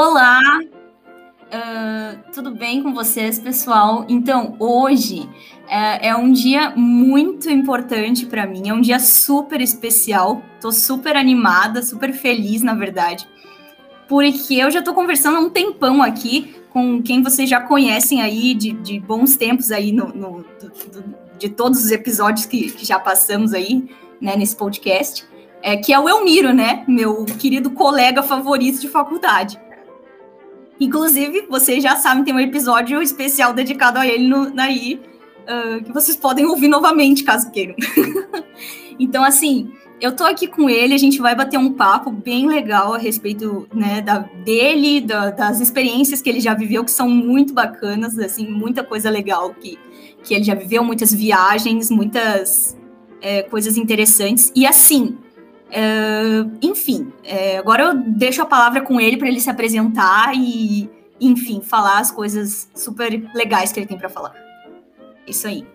Olá, uh, tudo bem com vocês, pessoal? Então, hoje uh, é um dia muito importante para mim, é um dia super especial. Tô super animada, super feliz, na verdade, porque eu já tô conversando há um tempão aqui com quem vocês já conhecem aí de, de bons tempos aí no, no do, do, de todos os episódios que, que já passamos aí, né, nesse podcast, é, que é o Elmiro, né, meu querido colega favorito de faculdade. Inclusive, vocês já sabem, tem um episódio especial dedicado a ele no, aí, uh, que vocês podem ouvir novamente, caso queiram. então, assim, eu tô aqui com ele, a gente vai bater um papo bem legal a respeito né, da, dele, da, das experiências que ele já viveu, que são muito bacanas, assim, muita coisa legal que, que ele já viveu, muitas viagens, muitas é, coisas interessantes. E assim, Uh, enfim, é, agora eu deixo a palavra com ele para ele se apresentar e, enfim, falar as coisas super legais que ele tem para falar. Isso aí.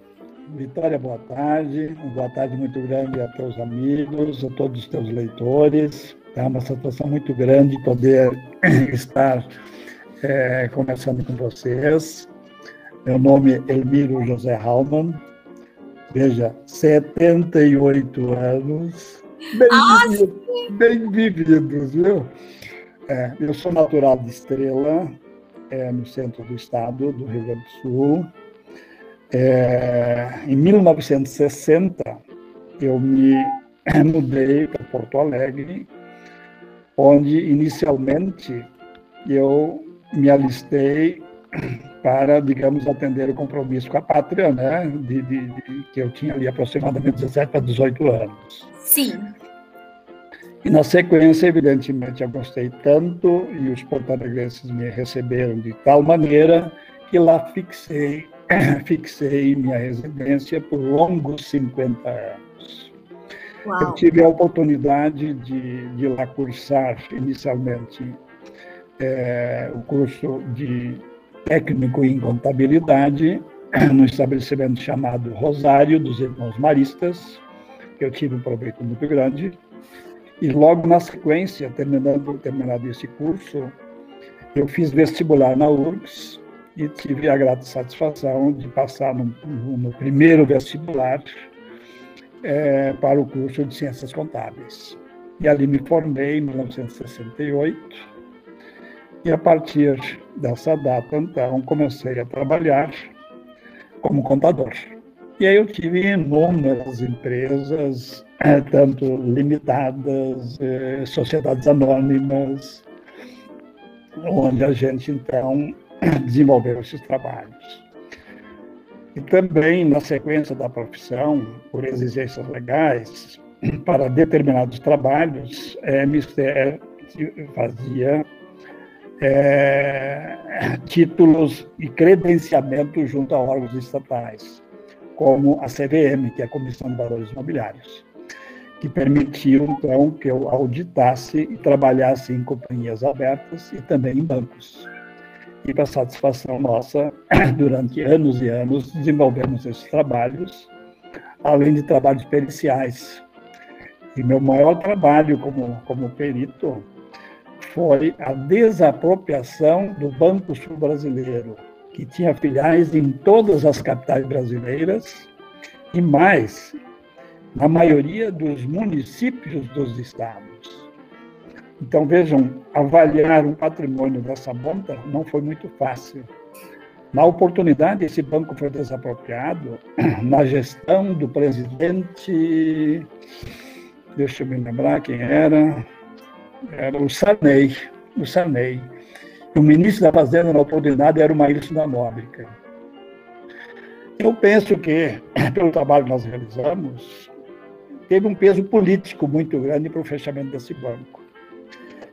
Vitória, boa tarde. Boa tarde muito grande a teus amigos, a todos os teus leitores. É uma satisfação muito grande poder estar é, conversando com vocês. Meu nome é Elmiro José Halman. Veja, 78 anos Bem, ah, bem viu? É, eu sou natural de Estrela, é, no centro do estado do Rio Grande do Sul. É, em 1960, eu me mudei para Porto Alegre, onde inicialmente eu me alistei para, digamos, atender o compromisso com a pátria, né, de, de, de que eu tinha ali aproximadamente 17 a 18 anos. Sim. E na sequência, evidentemente, eu gostei tanto e os porto-alegrenses me receberam de tal maneira que lá fixei, fixei minha residência por longos 50 anos. Uau. Eu tive a oportunidade de, de lá cursar inicialmente é, o curso de técnico em contabilidade no estabelecimento chamado Rosário dos Irmãos Maristas, eu tive um proveito muito grande. E logo na sequência, terminando, terminado esse curso, eu fiz vestibular na URGS e tive a grata satisfação de passar no, no primeiro vestibular é, para o curso de Ciências Contábeis. E ali me formei em 1968. E a partir dessa data, então, comecei a trabalhar como contador. E aí eu tive inúmeras empresas, eh, tanto limitadas, eh, sociedades anônimas, onde a gente, então, desenvolveu esses trabalhos. E também, na sequência da profissão, por exigências legais, para determinados trabalhos, é, Mister fazia é, títulos e credenciamento junto a órgãos estatais como a CVM, que é a Comissão de Valores Imobiliários, que permitiu, então, que eu auditasse e trabalhasse em companhias abertas e também em bancos. E, para satisfação nossa, durante anos e anos, desenvolvemos esses trabalhos, além de trabalhos periciais. E meu maior trabalho como, como perito foi a desapropriação do Banco Sul Brasileiro, que tinha filiais em todas as capitais brasileiras e mais, na maioria dos municípios dos estados. Então, vejam, avaliar um patrimônio dessa monta não foi muito fácil. Na oportunidade, esse banco foi desapropriado na gestão do presidente, deixa eu me lembrar quem era, era o Sarney, o Sarney. O ministro da Fazenda, na oportunidade, era o Maílson da Nóbrega. Eu penso que, pelo trabalho que nós realizamos, teve um peso político muito grande para o fechamento desse banco.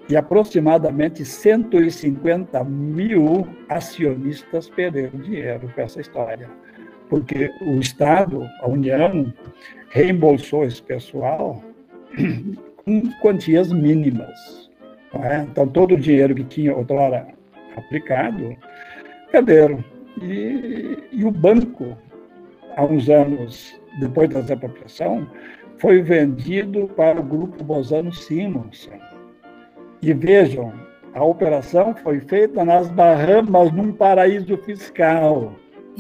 E aproximadamente 150 mil acionistas perderam dinheiro com essa história. Porque o Estado, a União, reembolsou esse pessoal com quantias mínimas. É? Então, todo o dinheiro que tinha outrora aplicado, perderam. E, e o banco, há uns anos depois da desapropriação, foi vendido para o grupo Bozano Simonsen. E vejam, a operação foi feita nas Bahamas, num paraíso fiscal.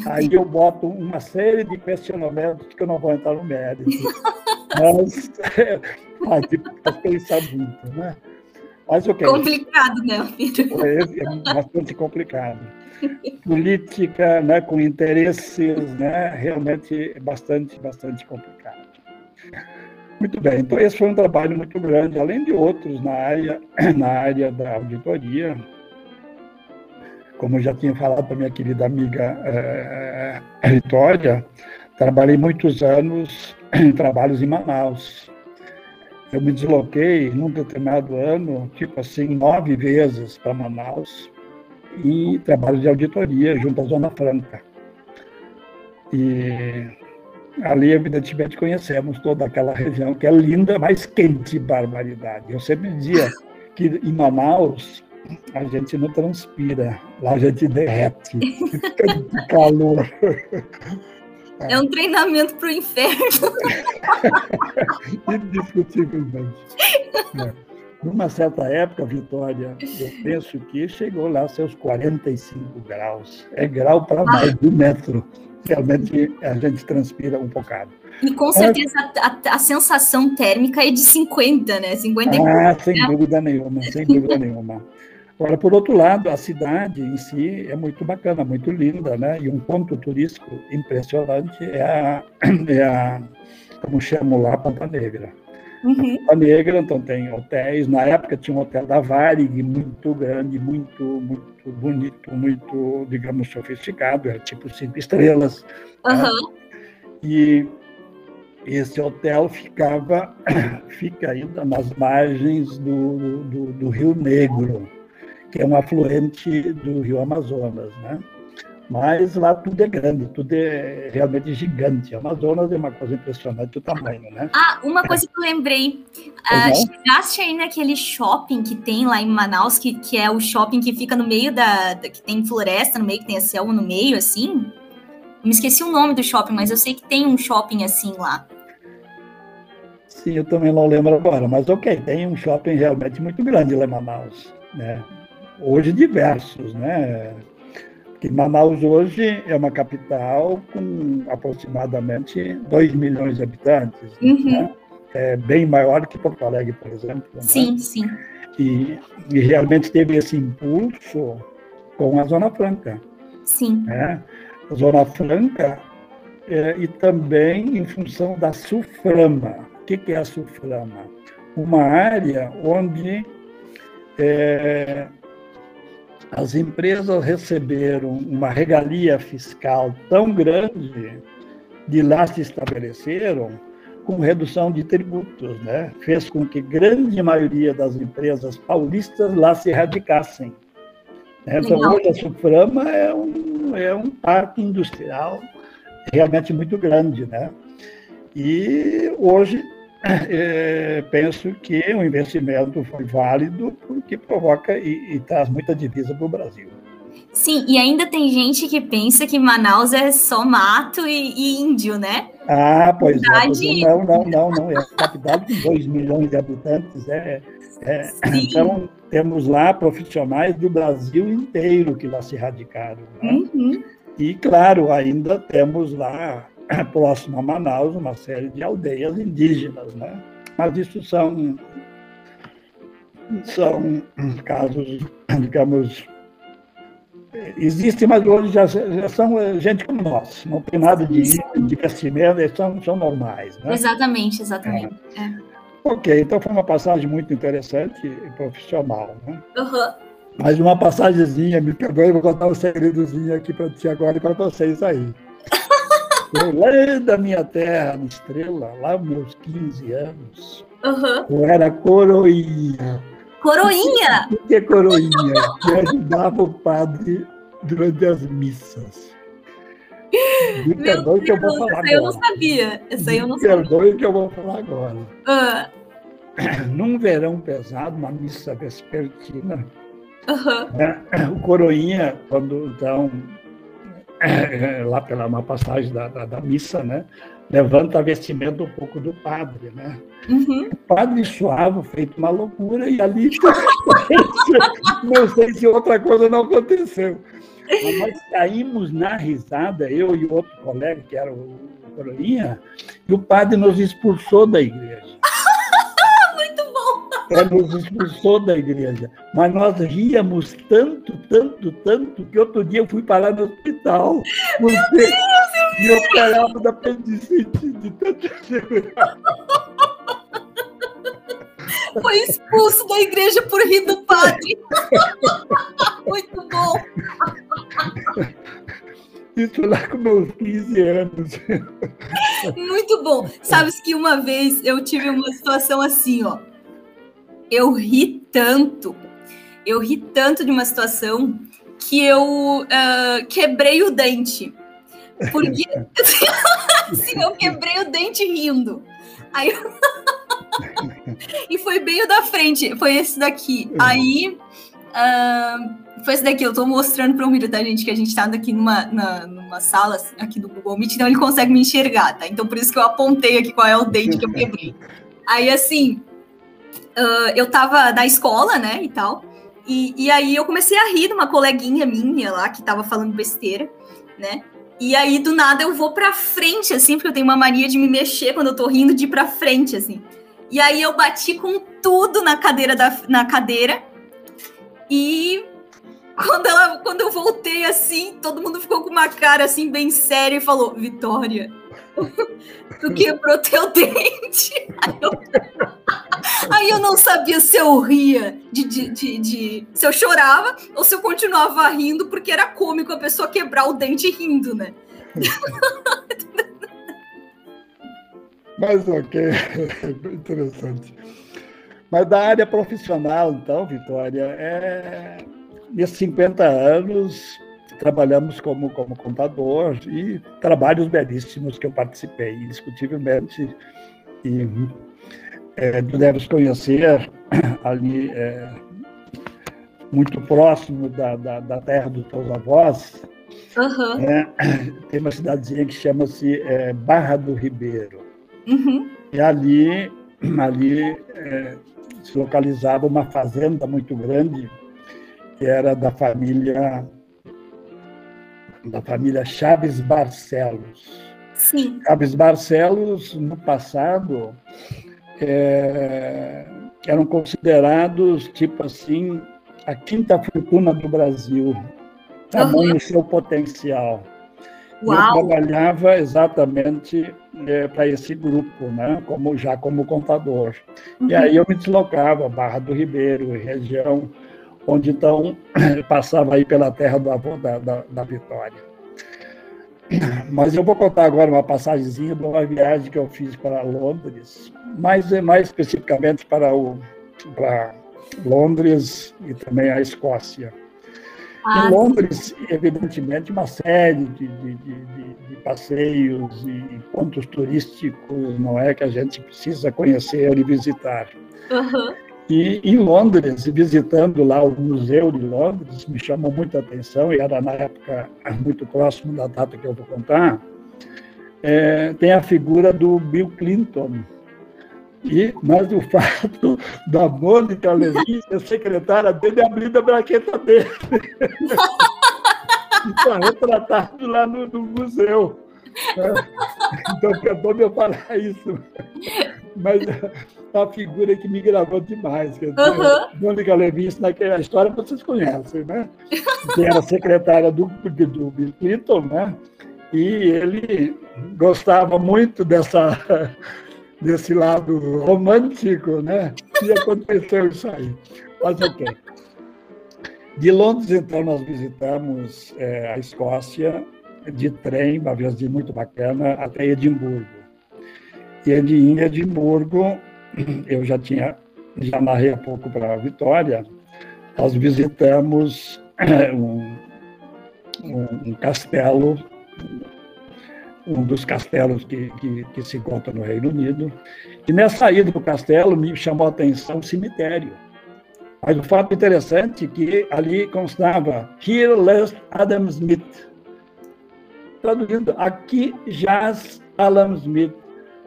Aí eu boto uma série de questionamentos que eu não vou entrar no mérito. Mas pode pensar muito, né? Mas o que? Complicado, né, filho? É, é bastante complicado. Política, né, com interesses, né, realmente é bastante, bastante complicado. Muito bem, então esse foi um trabalho muito grande, além de outros na área, na área da auditoria. Como eu já tinha falado para minha querida amiga é, Vitória, trabalhei muitos anos em trabalhos em Manaus. Eu me desloquei num determinado ano, tipo assim, nove vezes para Manaus, e trabalho de auditoria junto à Zona Franca. E ali, evidentemente, conhecemos toda aquela região que é linda, mas quente, barbaridade. Eu sempre dizia que em Manaus a gente não transpira, lá a gente derrete, de calor. É um treinamento para o inferno. Indiscutivelmente. É. Numa certa época, Vitória, eu penso que chegou lá seus 45 graus. É grau para mais de um metro realmente a gente transpira um bocado. E com certeza a, a, a, sensação térmica é de 50, né? 50 Ah, sem dúvida nenhuma, sem dúvida nenhuma. Agora, por outro lado, a cidade em si é muito bacana, muito linda, né? E um ponto turístico impressionante é a, é a como chamo lá, Ponta Negra. Uhum. A Negra, então tem hotéis. Na época tinha um hotel da Varig, muito grande, muito, muito bonito, muito, digamos, sofisticado, era tipo cinco estrelas. Uhum. Né? E esse hotel ficava, fica ainda nas margens do, do, do Rio Negro, que é um afluente do Rio Amazonas, né? Mas lá tudo é grande, tudo é realmente gigante. A Amazonas é uma coisa impressionante o tamanho, né? Ah, uma coisa que eu lembrei. Uh, chegaste aí naquele shopping que tem lá em Manaus, que, que é o shopping que fica no meio da, da que tem floresta no meio, que tem a selva no meio, assim? me esqueci o nome do shopping, mas eu sei que tem um shopping assim lá. Sim, eu também não lembro agora, mas ok, tem um shopping realmente muito grande lá em Manaus, né? Hoje diversos, né? que Manaus hoje é uma capital com aproximadamente 2 milhões de habitantes. Uhum. Né? É bem maior que Porto Alegre, por exemplo. Né? Sim, né? sim. E, e, realmente teve esse impulso com a Zona Franca. Sim. Né? A Zona Franca é, e também em função da Suframa. O que, que é a Suframa? Uma área onde é, as empresas receberam uma regalia fiscal tão grande de lá se estabeleceram com redução de tributos, né? Fez com que grande maioria das empresas paulistas lá se radicassem. Né? Então, hoje a Suprama é um, é um parque industrial realmente muito grande, né? E hoje é, penso que o investimento foi válido porque provoca e, e traz muita divisa para o Brasil. Sim, e ainda tem gente que pensa que Manaus é só mato e, e índio, né? Ah, pois Verdade... é. Não, não, não, não. É a capital com 2 milhões de habitantes. É, é, então, temos lá profissionais do Brasil inteiro que lá se radicaram. Né? Uhum. E, claro, ainda temos lá próximo a Manaus, uma série de aldeias indígenas, né? Mas isso são, são casos, digamos, existem, mas hoje já, já, são gente como nós, não tem nada de, de crescimento, eles são, são normais. Né? Exatamente, exatamente. É. É. Ok, então foi uma passagem muito interessante e profissional. Né? Uhum. Mas uma passagemzinha, me perdoe, vou contar um segredozinho aqui para ti agora e para vocês aí. lá da minha terra, na Estrela, lá meus 15 anos, uhum. eu era coroinha. Coroinha? O que é coroinha? que ajudava o padre durante as missas. Me perdoe que eu vou falar agora. eu não sabia. Essa aí eu não Me sabia. perdoe que eu vou falar agora. Num verão pesado, uma missa vespertina, uhum. né, o coroinha, quando então é, lá pela uma passagem da, da, da, missa, né? levanta vestimento um pouco do padre, né? Uhum. O padre suava, feito uma loucura, e ali não sei se outra coisa não aconteceu. Mas nós caímos na risada, eu e outro colega, que era o Coroinha, e o padre nos expulsou da igreja. Ele nos expulsou da igreja. Mas nós ríamos tanto, tanto, tanto, que outro dia eu fui parar no hospital. Meu Deus, eu me operava da apendicite de tanto Foi expulso da igreja por rir do padre. Muito bom. Isso lá com meus 15 anos. Muito bom. Sabes que uma vez eu tive uma situação assim, ó. Eu ri tanto, eu ri tanto de uma situação que eu uh, quebrei o dente. Porque assim, eu quebrei o dente rindo. Aí eu... e foi bem o da frente, foi esse daqui. Uhum. Aí uh, foi esse daqui, eu tô mostrando para o Miro, tá, gente? Que a gente tá aqui numa, na, numa sala aqui do Google Meet, então ele consegue me enxergar, tá? Então por isso que eu apontei aqui qual é o dente que eu quebrei. Aí assim, uh, eu tava na escola, né, e tal. E, e aí eu comecei a rir de uma coleguinha minha lá que tava falando besteira, né? E aí, do nada, eu vou pra frente, assim, porque eu tenho uma mania de me mexer quando eu tô rindo, de ir pra frente, assim. E aí eu bati com tudo na cadeira da, na cadeira. E quando, ela, quando eu voltei assim, todo mundo ficou com uma cara assim bem séria e falou: Vitória, tu quebrou teu dente. Aí eu, aí eu, não sabia se eu ria, de, de, de, de, se eu chorava ou se eu continuava rindo, porque era cômico a pessoa quebrar o dente rindo, né? Mas ok, interessante. Mas da área profissional, então, Vitória, é... nesses 50 anos trabalhamos como, como contador e trabalhos belíssimos que eu participei, indiscutivelmente. E é, tu deves conhecer ali, é, muito próximo da, da, da, terra dos teus avós, uhum. é, tem uma cidadezinha que chama-se é, Barra do Ribeiro. Uhum. E ali, ali é, se localizava uma fazenda muito grande, que era da família da família Chaves Barcelos. Sim. Chaves Barcelos, no passado, é, eram considerados, tipo assim, a quinta fortuna do Brasil, tamanho uhum. seu potencial. Uau. Eu trabalhava exatamente é, para esse grupo, né? como, já como contador. Uhum. E aí eu me deslocava, Barra do Ribeiro, região onde então passava aí pela terra do avô da, da, da Vitória. Mas eu vou contar agora uma passagemzinha de uma viagem que eu fiz para Londres, mais, mais especificamente para, o, para Londres e também a Escócia. Ah, em Londres, evidentemente, uma série de, de, de, de, passeios e pontos turísticos, não é, que a gente precisa conhecer e visitar. Uhum. E em Londres, visitando lá o Museu de Londres, me chamou muita atenção, e era na época muito próximo da data que eu vou contar, é, tem a figura do Bill Clinton, e, mas o fato da Mônica Levi ser secretária dele, abrindo a braqueta dele. Está retratado lá no, no museu. Né? Então, perdoe eu falar isso. Mas a figura que me gravou demais. Quer dizer, uhum. Mônica naquela história vocês conhecem, né? Que era secretária do, do Bill Clinton, né? E ele gostava muito dessa desse lado romântico, né? E aconteceu isso aí. Mas ok. De Londres, então, nós visitamos é, a Escócia de trem, uma viagem muito bacana, até Edimburgo. E em Edimburgo, eu já tinha, já narrei há pouco para a Vitória, nós visitamos um, um, castelo um dos castelos que, que, que, se encontra no Reino Unido. E nessa ida do castelo me chamou a atenção o cemitério. Mas o fato interessante é que ali constava Here lies Adam Smith. Traduzindo, aqui jaz Alan Smith.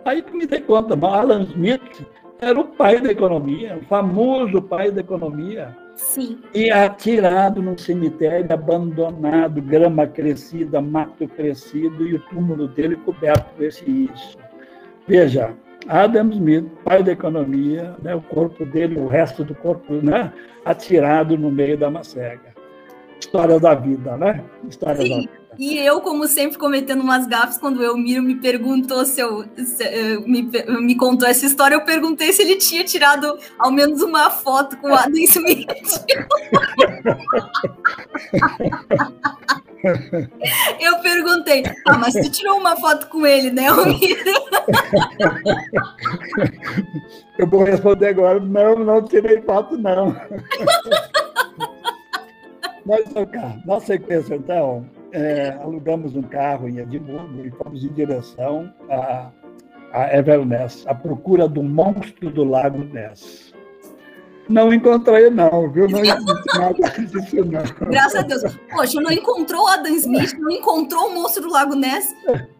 Aí me dei conta, Alan Smith era o pai da economia, o famoso pai da economia. Sim. E atirado num cemitério abandonado, grama crescida, mato crescido, e o túmulo dele coberto com esse isso. Veja, Adam Smith, pai da economia, né, o corpo dele, o resto do corpo, né, atirado no meio da macega. História da vida, né? História Sim. da vida. E eu, como sempre, cometendo umas gafes, quando o Elmiro me perguntou se eu. Se, eh, me, me contou essa história, eu perguntei se ele tinha tirado ao menos uma foto com o Adam Smith. eu perguntei, ah, mas você tirou uma foto com ele, né, Elmiro? Eu vou responder agora, não, não tirei foto, não. Cá, na sequência, então, é, alugamos um carro em Edimburgo e fomos em direção a, a Everness, à procura do monstro do Lago Ness. Não encontrei, não, viu? Não encontrei nada disso, não. Graças a Deus. Poxa, não encontrou o Adam Smith, não encontrou o monstro do Lago Ness.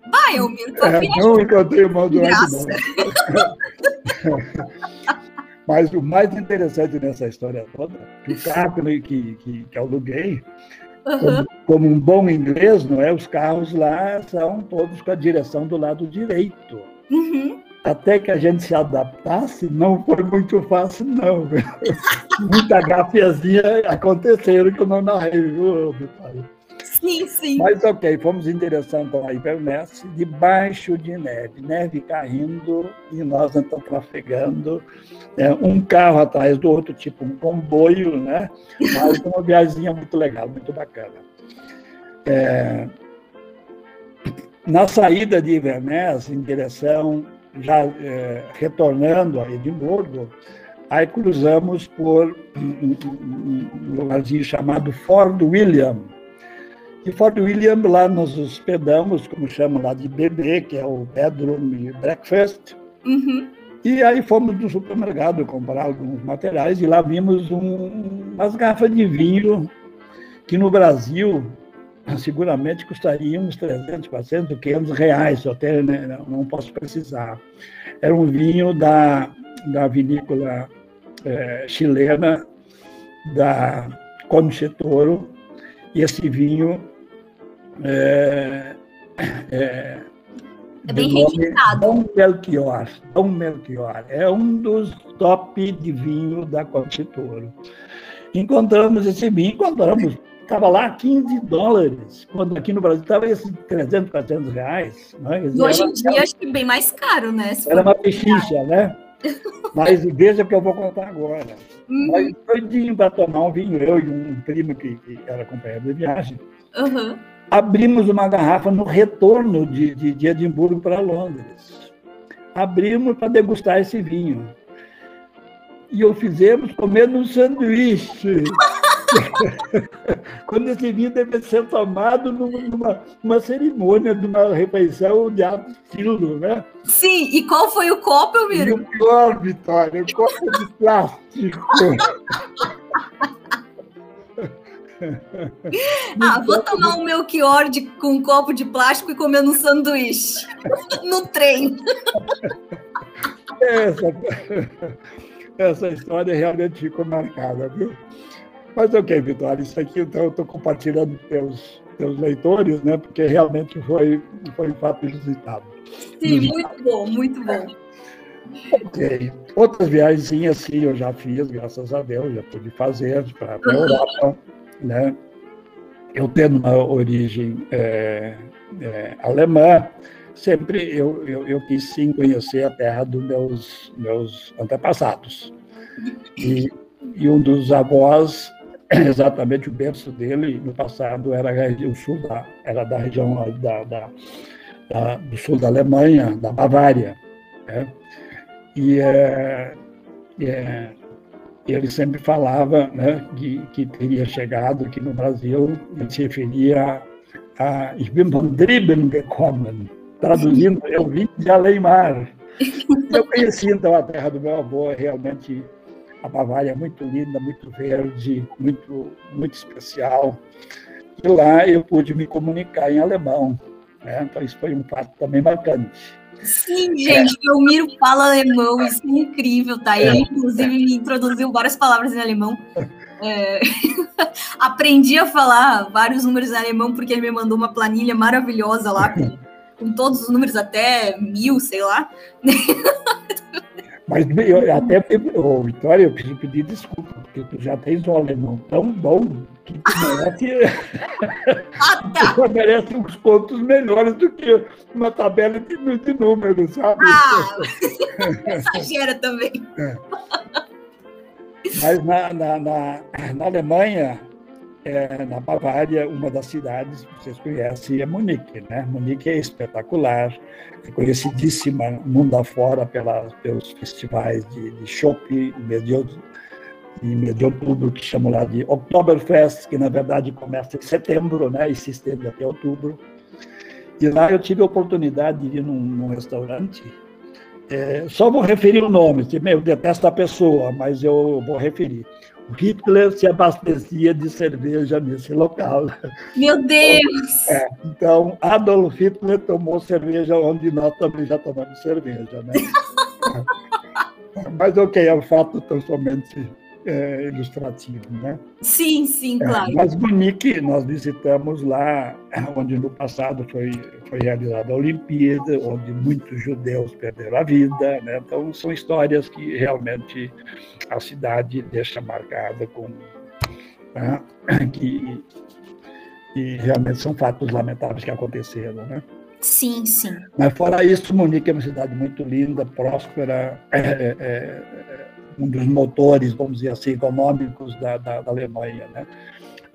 Vai, Elmiro, tua É, não encontrei o monstro do Lago. Ness. Mas o mais interessante nessa história toda, que o carro que, que, que aluguei, Aham. como, como um bom inglês, não é? Os carros lá são todos com a direção do lado direito. Uhum. Até que a gente se adaptasse, não foi muito fácil, não. Muita gafezinha aconteceram que eu não narrei, viu, Vitória? Sim, sim. Mas ok, fomos em direção então, a Inverness, debaixo de neve, neve caindo e nós então trafegando, né, um carro atrás do outro, tipo um comboio, né? Mas uma viagem muito legal, muito bacana. É, na saída de Inverness, em direção, já é, retornando a Edimburgo, aí cruzamos por um, lugarzinho chamado Fort William, e Fort William, lá nos hospedamos, como chamam lá de BB, que é o Bedroom Breakfast. Uhum. E aí fomos no supermercado comprar alguns materiais e lá vimos um, umas garrafas de vinho que no Brasil seguramente custariam uns 300, 400, 500 reais, até né, não- posso precisar. Era um vinho da, da vinícola eh, chilena, da Conche-Toro, e esse vinho é, é, É bem do nome requintado. Dom Melchior. Dom Melchior. É um dos top de vinho da Conchitoro. Encontramos esse vinho, encontramos, estava lá 15 dólares, quando aqui no Brasil estava esses 300, 400 reais. Né? E hoje em dia, acho que bem mais caro, né? Se Era uma pechincha, né? Mas veja o que eu vou contar agora. Uhum. Nós doidinho para tomar um vinho, eu e um primo que, que era companheiro de viagem, Uhum. Abrimos uma garrafa no retorno de, de, de Edimburgo para Londres. Abrimos para degustar esse vinho. E o fizemos comendo um sanduíche. Quando esse vinho deve ser tomado numa, numa, numa cerimônia, de uma refeição de estilo, né? Sim, e qual foi o copo, E Elmiro? o pior, Vitória, o copo de plástico. Ah, vou tomar um Melchior de, com um copo de plástico e comer um sanduíche. no trem. Essa, essa história realmente ficou marcada, viu? Mas ok, Vitória, isso aqui então eu estou compartilhando com teus, teus leitores, né? Porque realmente foi, foi um fato inusitado. Sim, muito bom, muito bom. Ok. Outras viagens assim eu já fiz, graças a Deus, já pude fazer para a Europa, né? Eu tendo uma origem é, é, alemã, sempre eu, eu, eu quis sim conhecer a terra dos meus, meus antepassados. E, e um dos avós, exatamente o berço dele, no passado, era o sul da, era da região da, da, da, do sul da Alemanha, da Bavária. Né? E é, é, ele sempre falava né, que, que teria chegado aqui no Brasil, ele se referia a Ich bin von drüben gekommen, traduzindo, eu vim de além-mar. Eu conheci então a terra do meu avô, realmente a Bavária é muito linda, muito verde, muito, muito especial. E lá eu pude me comunicar em alemão. Né? Então, isso foi um fato também marcante. Sim, gente, é. o Miro fala alemão, isso é incrível, tá? Ele, inclusive, me introduziu várias palavras em alemão. É... Aprendi a falar vários números em alemão porque ele me mandou uma planilha maravilhosa lá com, com todos os números até mil, sei lá. Mas eu, até, oh, Vitória, eu preciso pedir desculpa, porque tu já tens um alemão tão bom que tu merece, tu merece uns pontos melhores do que uma tabela de, de números, sabe? Ah, exagera também. É. Mas na, na, na, na Alemanha, é, na Bavária, uma das cidades que vocês conhecem é Munique. Né? Munique é espetacular, é conhecidíssima mundo afora pela, pelos festivais de, de chopp, em mês de, outubro, que chamam lá de Oktoberfest, que na verdade começa em setembro né? e se estende até outubro. E lá eu tive a oportunidade de ir num, num restaurante é, só vou referir o nome, eu detesto a pessoa, mas eu vou referir. Hitler se abastecia de cerveja nesse local. Meu Deus! É, então, Adolf Hitler tomou cerveja onde nós também já tomamos cerveja, né? Mas ok, é um fato tão somente é, ilustrativo, né? Sim, sim, é, claro. mas Munique, nós visitamos lá, onde no passado foi, foi realizada a Olimpíada, onde muitos judeus perderam a vida, né? Então, são histórias que realmente a cidade deixa marcada com... Né? Que, e realmente são fatos lamentáveis que aconteceram, né? Sim, sim. Mas fora isso, Munique é uma cidade muito linda, próspera, é, é, é um dos motores, vamos dizer assim, econômicos da, da, da Alemanha. Né?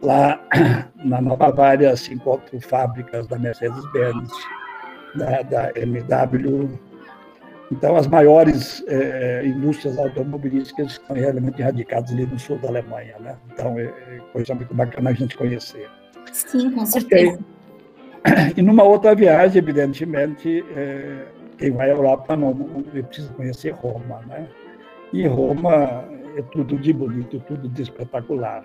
Lá na Nova Bavária se encontram fábricas da Mercedes-Benz, da, da MW. Então, as maiores eh, indústrias automobilísticas estão realmente radicadas ali no sul da Alemanha. Né? Então, é, é coisa muito bacana a gente conhecer. Sim, com certeza. Okay. E numa outra viagem, evidentemente, eh, quem vai à Europa não precisa conhecer Roma, né? E Roma é tudo de bonito, tudo de espetacular.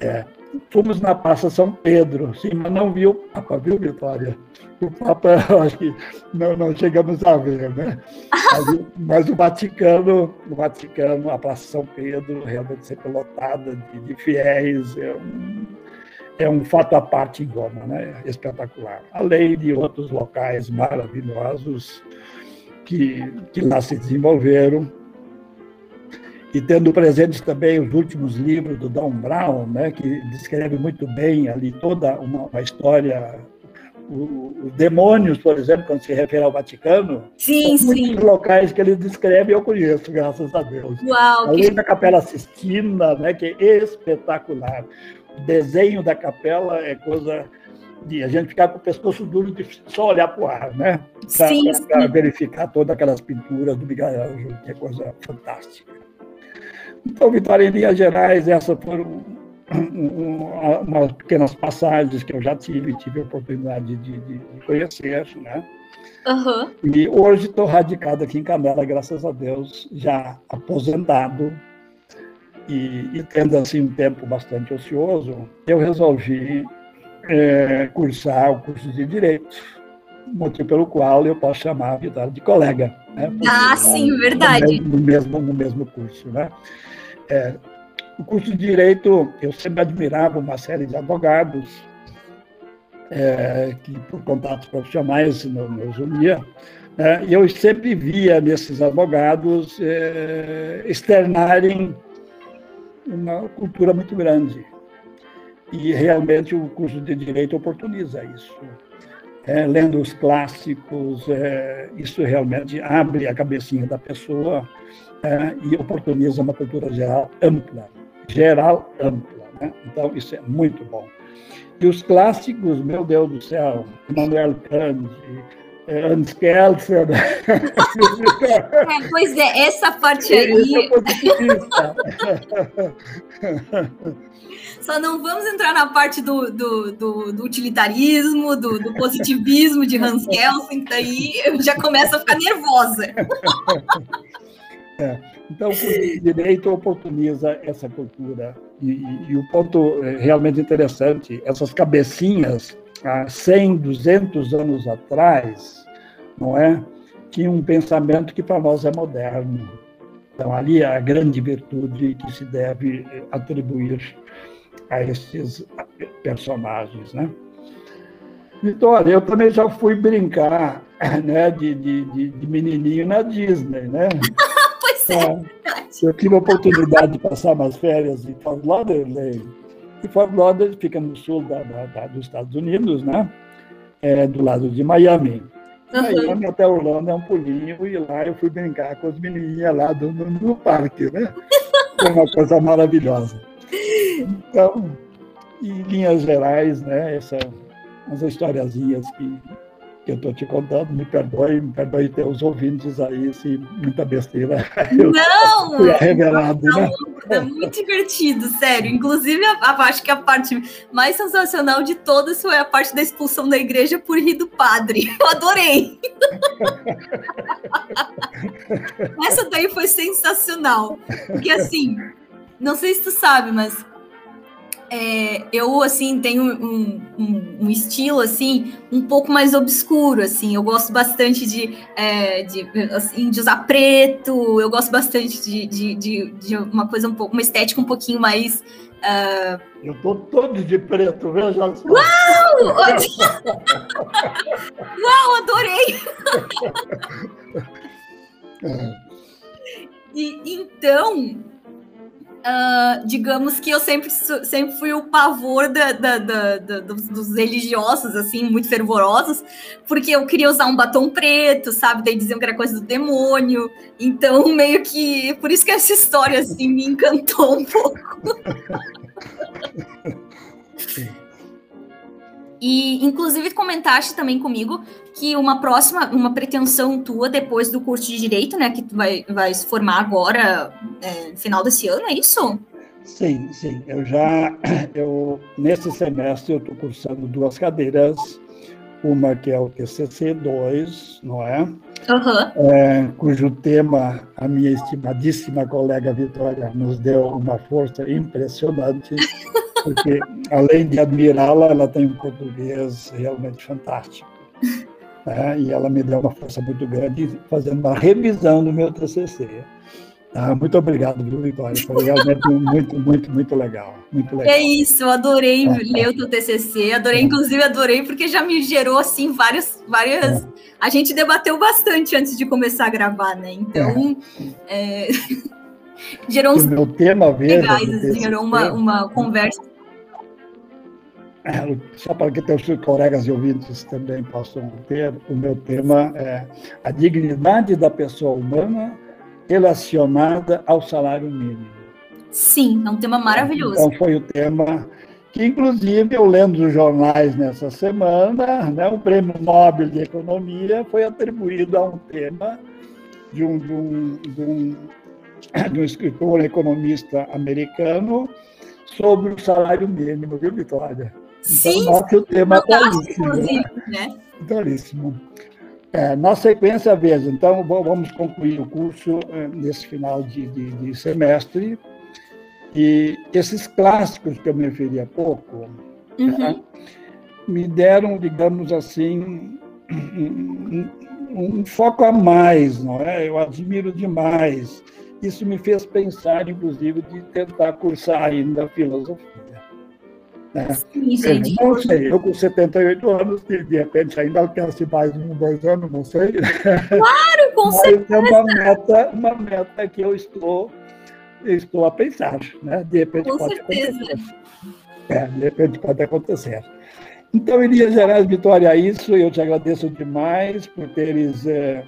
É, fomos na Praça São Pedro, sim, mas não viu o Papa, viu, Vitória? O Papa, acho que não, não chegamos a ver, né? Mas, mas, o Vaticano, o Vaticano, a Praça São Pedro, realmente sempre lotada de, de fiéis, é um, é um fato à parte em Roma, né? Espetacular. Além de outros locais maravilhosos que, que lá se desenvolveram, e tendo presentes também os últimos livros do Don Brown, né, que descreve muito bem ali toda uma, uma história os demônios, por exemplo, quando se refere ao Vaticano, sim, são muitos locais que ele descreve eu conheço, graças a Deus. Uau, Além que... da Capela Sistina, né, que é espetacular. Desenho da capela é coisa de a gente ficar com o pescoço duro de só olhar para o ar, né? Para verificar todas aquelas pinturas do Miguel Ângelo, que é coisa fantástica. Então, Vitória, em linhas gerais, essas foram umas pequenas passagens que eu já tive, tive a oportunidade de, de, de conhecer, né? Uhum. E hoje estou radicado aqui em Canela, graças a Deus, já aposentado e, e tendo assim um tempo bastante ocioso, eu resolvi é, cursar o curso de Direito, motivo pelo qual eu posso chamar a Vitória de colega. Né? Ah, sim, verdade. No mesmo, no mesmo curso, né? É, o curso de Direito, eu sempre admirava uma série de advogados é, que, por contatos profissionais, nos unia, né, e eu sempre via nesses advogados é, externarem uma cultura muito grande. E realmente o curso de Direito oportuniza isso. É, lendo os clássicos, é, isso realmente abre a cabecinha da pessoa é, e oportuniza uma cultura geral ampla, geral ampla. Né? Então, isso é muito bom. E os clássicos, meu Deus do céu, Manuel Kant, é, Hans Kelsen. É, pois é, essa parte aí. É Só não vamos entrar na parte do, do, do, do utilitarismo, do, do, positivismo de Hans Kelsen, que daí eu já começo a ficar nervosa. É. Então, o direito oportuniza essa cultura. E, e, e, o ponto é realmente interessante, essas cabecinhas há 100, 200 anos atrás, não é? Tinha um pensamento que para nós é moderno. Então, ali é a grande virtude que se deve atribuir a esses personagens, né? Vitória, eu também já fui brincar né, de, de, de, menininho na Disney, né? pois é. é. Eu tive a oportunidade de passar umas férias em Fort Lauderdale. E Fort Lauderdale fica no sul da, da, da, dos Estados Unidos, né? É, do lado de Miami. Uhum. Miami até Orlando é um pulinho e lá eu fui brincar com as menininhas lá do, no, no parque, né? Foi uma coisa maravilhosa. Então, em linhas gerais, né? Essa, as historiazinhas que que eu estou te contando, me perdoe, me perdoe ter os ouvintes aí, se muita besteira. Eu não! Fui revelado, não, né? É muito divertido, sério. Inclusive, acho que a parte mais sensacional de todas foi a parte da expulsão da igreja por rir do padre. Eu adorei! Essa daí foi sensacional. Porque assim, não sei se tu sabe, mas é, eu assim tenho um, um, um, estilo assim um pouco mais obscuro assim. Eu gosto bastante de, é, de, assim, de usar preto. Eu gosto bastante de, de, de, de, uma coisa um pouco uma estética um pouquinho mais uh... eu tô todo de preto veja só. Uau! Uau adorei! E então Uh, digamos que eu sempre, sempre fui o pavor da, da, da, dos, dos, religiosos, assim, muito fervorosos, porque eu queria usar um batom preto, sabe? Daí diziam que era coisa do demônio. Então, meio que. Por isso que essa história, assim, me encantou um pouco. E, inclusive, comentaste também comigo que uma próxima, uma pretensão tua depois do curso de Direito, né, que tu vai, vai se formar agora, é, no final desse ano, é isso? Sim, sim. Eu já, eu, nesse semestre, eu estou cursando duas cadeiras, uma que é o TCC 2, não é? Uhum. é? Cujo tema a minha estimadíssima colega Vitória nos deu uma força impressionante. porque além de admirá-la, ela tem um português realmente fantástico. Né? E ela me deu uma força muito grande fazendo uma revisão do meu TCC. Ah, muito obrigado, viu, Vitória? Foi realmente muito, muito, muito legal. Muito legal. É isso, eu adorei é, ler o teu TCC, adorei, é. inclusive adorei, porque já me gerou, assim, várias... várias... É. A gente debateu bastante antes de começar a gravar, né? Então, é. gerou uns... O meu tema, veja, legais, assim, gerou uma, uma conversa é, só para que teus colegas e ouvintes também possam ter, o meu tema é a dignidade da pessoa humana relacionada ao salário mínimo. Sim, é um tema maravilhoso. Então foi o tema que, inclusive, eu lendo os jornais nessa semana, né, o Prêmio Nobel de Economia foi atribuído a um tema de um, de um, de um, de um escritor economista americano sobre o salário mínimo, viu, Vitória? Sim, então, nosso tema é belíssimo. Né? Belíssimo. É, na sequência, veja, então vamos concluir o curso é, nesse final de, de, de, semestre. E esses clássicos que eu me referi há pouco uhum. né, me deram, digamos assim, um, um, foco a mais, não é? Eu admiro demais. Isso me fez pensar, inclusive, de tentar cursar ainda filosofia. Né? Sim, gente. não sei, eu com 78 anos, de, de repente ainda alcance mais um, dois anos, não sei. Claro, com Mas certeza. é uma meta, uma meta que eu estou, estou a pensar, né? De repente com pode certeza. acontecer. É, de repente pode acontecer. Então, Elias Gerais Vitória, é isso. Eu te agradeço demais por teres é,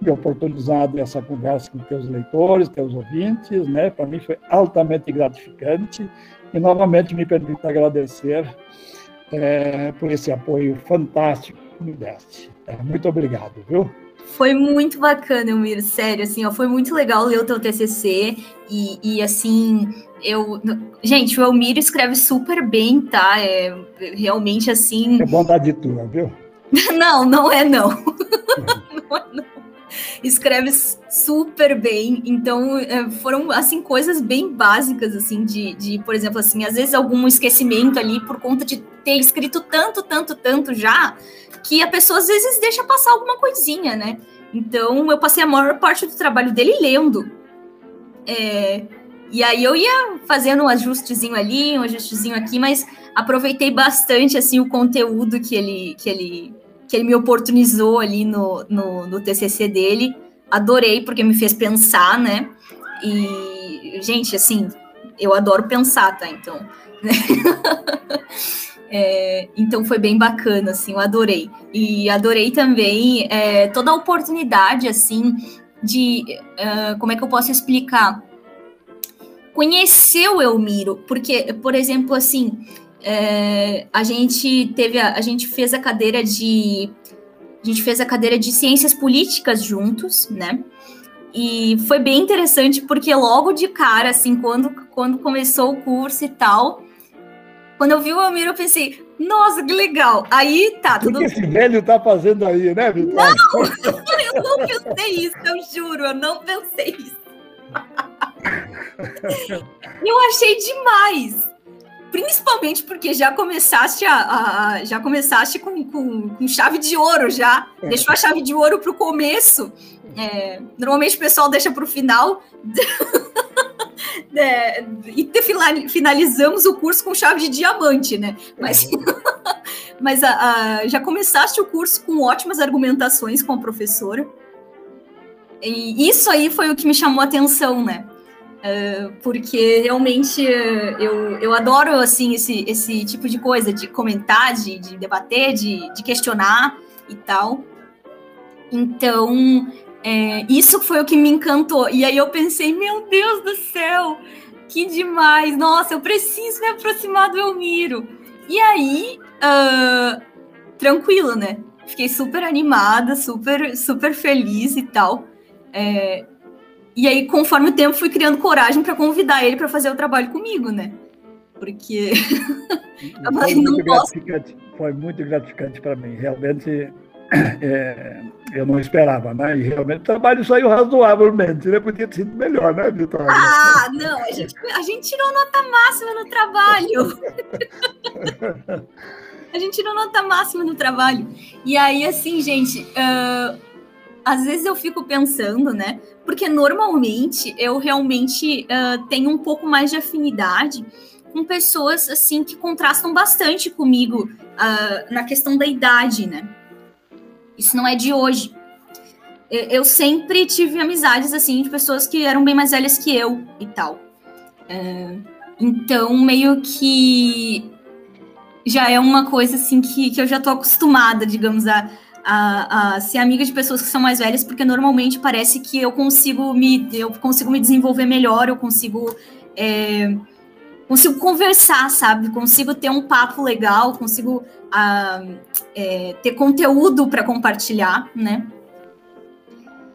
me oportunizado essa conversa com teus leitores, teus ouvintes. Né? Para mim foi altamente gratificante. E novamente me permito agradecer é, por esse apoio fantástico que me deste. É, muito obrigado, viu? Foi muito bacana, Elmir, sério, assim, ó, foi muito legal ler o teu TCC e, e assim, eu... Gente, o Elmir escreve super bem, tá? É realmente, assim... É bondade tua, viu? não, não é não. não é não. Escreve super bem. Então, é, foram, assim, coisas bem básicas, assim, de, de, por exemplo, assim, às vezes algum esquecimento ali por conta de ter escrito tanto, tanto, tanto já, que a pessoa às vezes deixa passar alguma coisinha, né? Então, eu passei a maior parte do trabalho dele lendo. É, e aí eu ia fazendo um ajustezinho ali, um ajustezinho aqui, mas aproveitei bastante assim o conteúdo que ele que ele que ele me oportunizou ali no, no, no TCC dele. Adorei porque me fez pensar, né? E gente, assim, eu adoro pensar, tá? Então, é, então foi bem bacana, assim, eu adorei. E adorei também é, toda a oportunidade, assim, de uh, como é que eu posso explicar? conhecer o Elmiro, porque, por exemplo, assim, é, a gente teve, a, a gente fez a cadeira de, a gente fez a cadeira de ciências políticas juntos, né? E foi bem interessante porque logo de cara, assim, quando, quando começou o curso e tal, quando eu vi o Elmiro, eu pensei, nossa, que legal. Aí tá, tudo. O que esse velho tá fazendo aí, né, Vitor? Não, eu não pensei isso, eu juro, eu não pensei isso. eu achei demais. Principalmente porque já começaste a, a já começaste com, com, com, chave de ouro já. É. Deixou a chave de ouro para o começo. É, normalmente o pessoal deixa para o final. é, e finalizamos o curso com chave de diamante, né? Mas, mas a, a, já começaste o curso com ótimas argumentações com a professora. E isso aí foi o que me chamou a atenção, né? Uh, porque realmente eu, eu adoro assim esse, esse tipo de coisa, de comentar, de, de debater, de, de questionar e tal. Então, é, isso foi o que me encantou. E aí eu pensei, meu Deus do céu, que demais! Nossa, eu preciso me aproximar do Elmiro. E aí, uh, tranquilo, né? Fiquei super animada, super, super feliz e tal. É, e aí, conforme o tempo, fui criando coragem para convidar ele para fazer o trabalho comigo, né? Porque. foi, muito gratificante, foi muito gratificante para mim. Realmente, é, eu não esperava, né? E realmente o trabalho saiu razoavelmente, né? Podia ter sido melhor, né, Vitória? Ah, não, a gente, a gente tirou nota máxima no trabalho. a gente tirou nota máxima no trabalho. E aí, assim, gente, uh, às vezes eu fico pensando, né? Porque normalmente eu realmente uh, tenho um pouco mais de afinidade com pessoas assim que contrastam bastante comigo uh, na questão da idade, né? Isso não é de hoje. Eu sempre tive amizades assim de pessoas que eram bem mais velhas que eu e tal. Uh, então, meio que já é uma coisa assim que, que eu já tô acostumada, digamos, a, a, a, ser amiga de pessoas que são mais velhas, porque normalmente parece que eu consigo me, eu consigo me desenvolver melhor, eu consigo, é, consigo conversar, sabe? Consigo ter um papo legal, consigo é, ter conteúdo para compartilhar, né?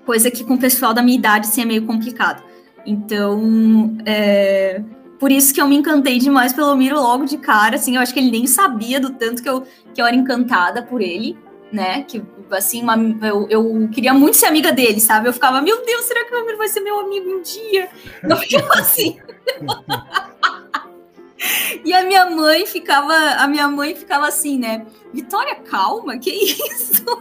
Coisa que com o pessoal da minha idade assim, é meio complicado. Então, é, por isso que eu me encantei demais pelo Miro logo de cara, assim, eu acho que ele nem sabia do tanto que eu, que eu era encantada por ele né? Que assim, uma, eu, eu queria muito ser amiga dele, sabe? Eu ficava, meu Deus, será que o Elmiro vai ser meu amigo um dia? Eu ficava assim. e a minha mãe ficava, a minha mãe ficava assim, né? Vitória, calma, que isso?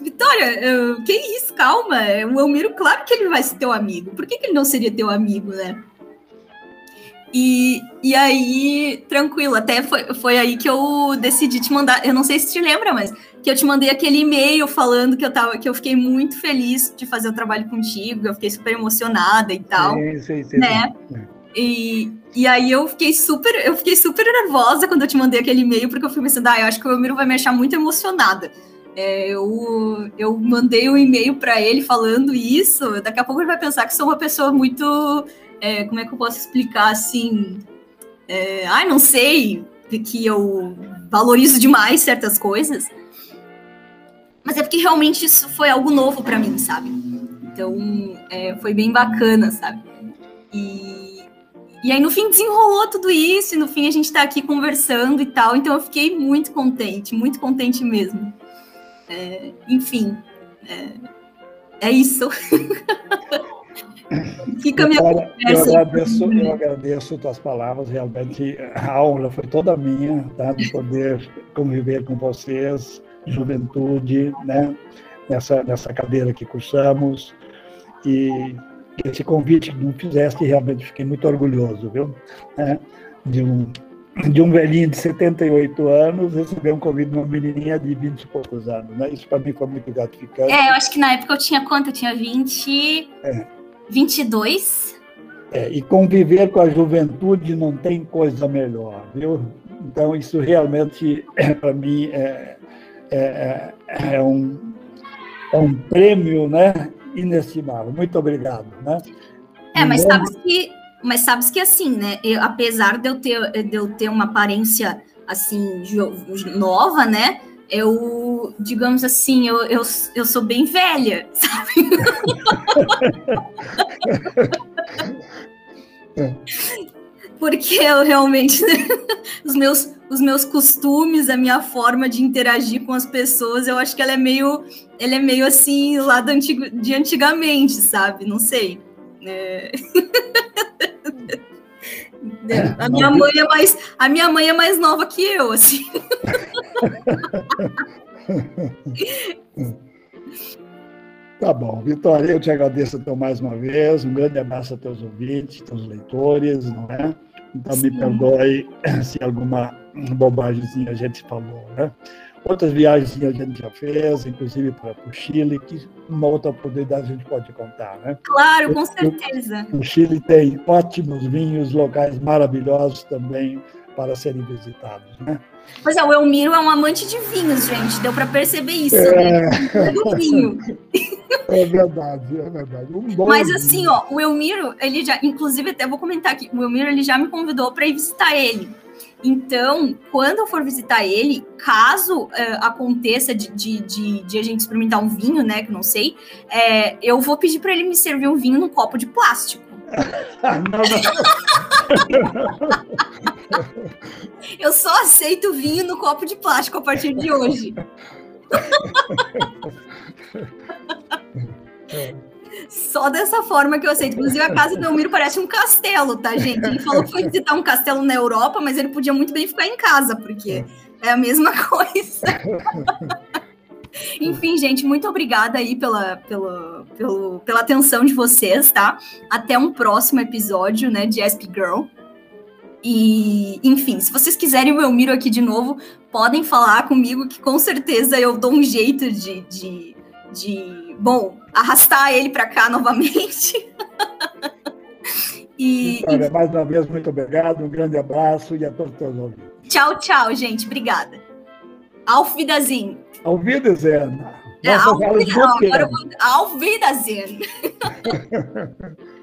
Vitória, que isso, calma. O Elmiro, claro que ele vai ser teu amigo. Por que, que ele não seria teu amigo, né? E, e aí, tranquilo, até foi, foi aí que eu decidi te mandar. Eu não sei se te lembra, mas que eu te mandei aquele e-mail falando que eu tava, que eu fiquei muito feliz de fazer o trabalho contigo, eu fiquei super emocionada e tal. Sim, sim, sim, né? E, e aí eu fiquei super, eu fiquei super nervosa quando eu te mandei aquele e-mail, porque eu fui pensando, ah, eu acho que o Elmiro vai me achar muito emocionada. É, eu, eu mandei um e-mail para ele falando isso, daqui a pouco ele vai pensar que sou uma pessoa muito é, como é que eu posso explicar assim? É, ai, não sei, que eu valorizo demais certas coisas. Mas é porque realmente isso foi algo novo para mim, sabe? Então, é, foi bem bacana, sabe? E, e aí, no fim, desenrolou tudo isso, e no fim, a gente está aqui conversando e tal. Então, eu fiquei muito contente, muito contente mesmo. É, enfim, é, é isso. Fica a minha Cara, conversa. Eu agradeço, eu agradeço tuas palavras, realmente a aula foi toda minha, tá? de poder conviver com vocês, juventude, né? nessa, nessa cadeira que cursamos. E esse convite que me fizeste, realmente fiquei muito orgulhoso, viu? É, de, um, de um velhinho de 78 anos receber um convite de uma menininha de 20 e poucos anos, né? Isso para mim foi muito gratificante. É, eu acho que na época eu tinha quanto? Eu tinha 20... É. 22? É, e conviver com a juventude não tem coisa melhor, viu? Então, isso realmente, é, para mim, é, é, é, um, é um prêmio, né, inestimável. Muito obrigado, né? É, mas sabes que, mas sabes que assim, né? Eu, apesar de eu ter de eu ter uma aparência assim nova, né? Eu, digamos assim, eu, eu, eu sou bem velha, sabe? É. Porque eu realmente os meus os meus costumes, a minha forma de interagir com as pessoas, eu acho que ela é meio, ela é meio assim lá do antigo, de antigamente, sabe? Não sei. É... A minha mãe é mais, a minha mãe é mais nova que eu, assim. Tá bom, Vitória, eu te agradeço então mais uma vez. Um grande abraço a teus ouvintes, teus leitores, não é? Então Sim. me perdoe se alguma bobagem a gente falou, né? Outras viagens a gente já fez, inclusive para o Chile, que uma outra oportunidade a gente pode contar, né? Claro, com certeza. O, o Chile tem ótimos vinhos, locais maravilhosos também para serem visitados, né? Pois é, o Elmiro é um amante de vinhos, gente. Deu para perceber isso. É... Né? vinho. É verdade, é verdade. Um Mas assim, ó, o Elmiro, ele já, inclusive até vou comentar aqui, o Elmiro ele já me convidou para ir visitar ele. Então, quando eu for visitar ele, caso uh, aconteça de, de, de, de, a gente experimentar um vinho, né, que não sei, é, eu vou pedir para ele me servir um vinho num copo de plástico. não, não. eu só aceito vinho no copo de plástico a partir de hoje. Só dessa forma que eu aceito. Inclusive, a casa do Elmiro parece um castelo, tá, gente? Ele falou que foi visitar um castelo na Europa, mas ele podia muito bem ficar em casa, porque é a mesma coisa. Enfim, gente, muito obrigada aí pela, pela, pela, pela atenção de vocês, tá? Até um próximo episódio, né, de SP Girl. E, enfim, se vocês quiserem o Elmiro aqui de novo, podem falar comigo que com certeza eu dou um jeito de, de, de bom, arrastar ele para cá novamente. e, Olha, mais uma vez, muito obrigado, um grande abraço e a todos os ouvintes. Tchau, tchau, gente. Obrigada. Auf Wiedersehen. Auf Wiedersehen. É. Auf Wiedersehen.